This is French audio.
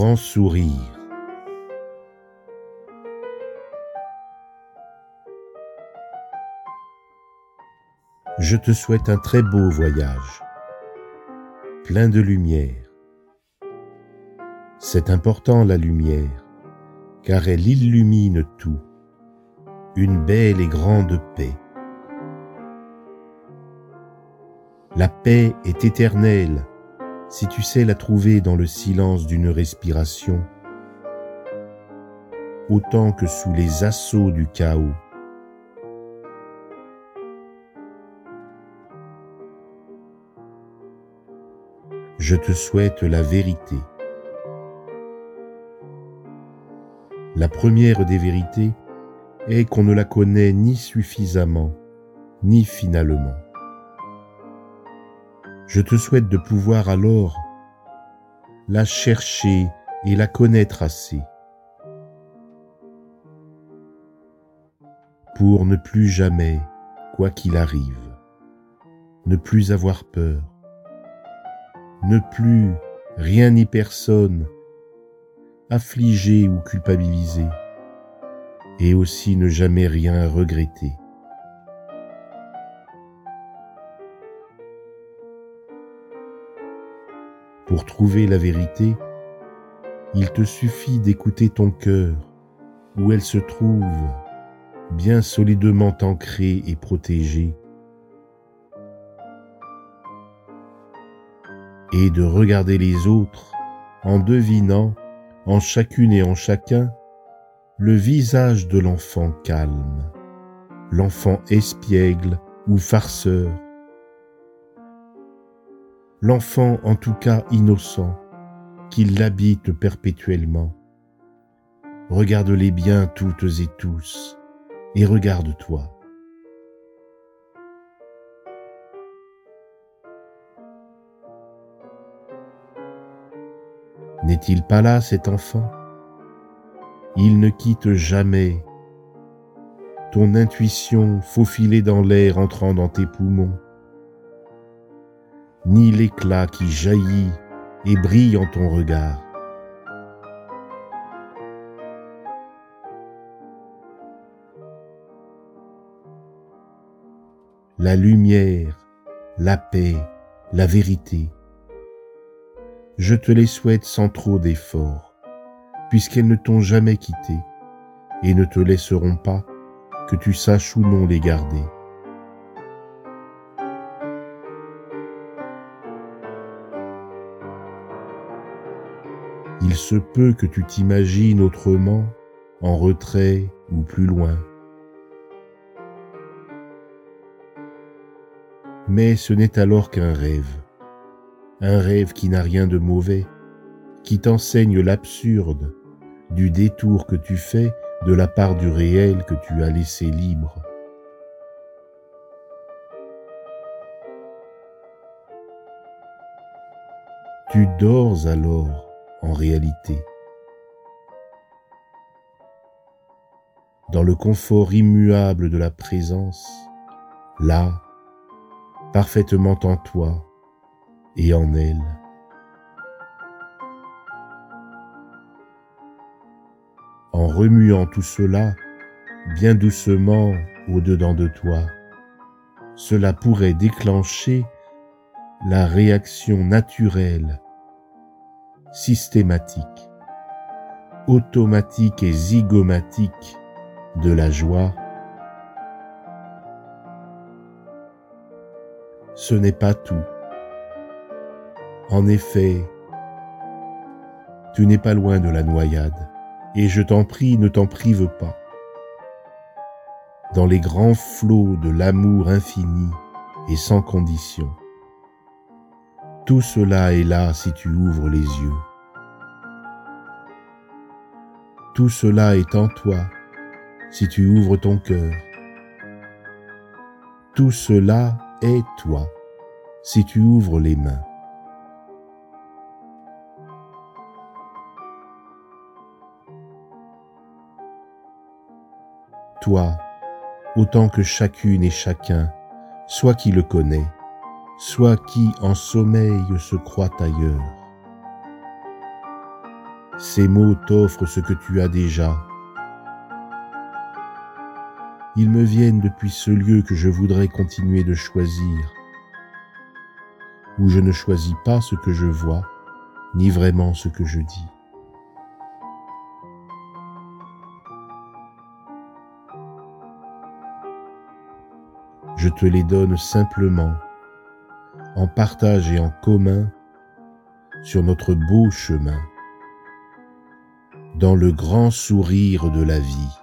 grand sourire. Je te souhaite un très beau voyage, plein de lumière. C'est important la lumière, car elle illumine tout, une belle et grande paix. La paix est éternelle si tu sais la trouver dans le silence d'une respiration, autant que sous les assauts du chaos. Je te souhaite la vérité. La première des vérités est qu'on ne la connaît ni suffisamment, ni finalement. Je te souhaite de pouvoir alors la chercher et la connaître assez pour ne plus jamais, quoi qu'il arrive, ne plus avoir peur, ne plus rien ni personne affliger ou culpabiliser, et aussi ne jamais rien regretter. Pour trouver la vérité, il te suffit d'écouter ton cœur, où elle se trouve, bien solidement ancrée et protégée, et de regarder les autres en devinant, en chacune et en chacun, le visage de l'enfant calme, l'enfant espiègle ou farceur, l'enfant en tout cas innocent, qui l'habite perpétuellement. Regarde-les bien toutes et tous, et regarde-toi. N'est-il pas là cet enfant? Il ne quitte jamais ton intuition faufilée dans l'air entrant dans tes poumons ni l'éclat qui jaillit et brille en ton regard. La lumière, la paix, la vérité. Je te les souhaite sans trop d'efforts, puisqu'elles ne t'ont jamais quitté et ne te laisseront pas, que tu saches ou non les garder. Il se peut que tu t'imagines autrement, en retrait ou plus loin. Mais ce n'est alors qu'un rêve, un rêve qui n'a rien de mauvais, qui t'enseigne l'absurde du détour que tu fais de la part du réel que tu as laissé libre. Tu dors alors en réalité. Dans le confort immuable de la présence, là, parfaitement en toi et en elle. En remuant tout cela bien doucement au-dedans de toi, cela pourrait déclencher la réaction naturelle systématique, automatique et zygomatique de la joie, ce n'est pas tout. En effet, tu n'es pas loin de la noyade, et je t'en prie, ne t'en prive pas. Dans les grands flots de l'amour infini et sans condition. Tout cela est là si tu ouvres les yeux. Tout cela est en toi si tu ouvres ton cœur. Tout cela est toi si tu ouvres les mains. Toi, autant que chacune et chacun, soit qui le connaît, soit qui en sommeil se croit ailleurs. Ces mots t'offrent ce que tu as déjà. Ils me viennent depuis ce lieu que je voudrais continuer de choisir, où je ne choisis pas ce que je vois, ni vraiment ce que je dis. Je te les donne simplement, en partage et en commun, sur notre beau chemin, dans le grand sourire de la vie.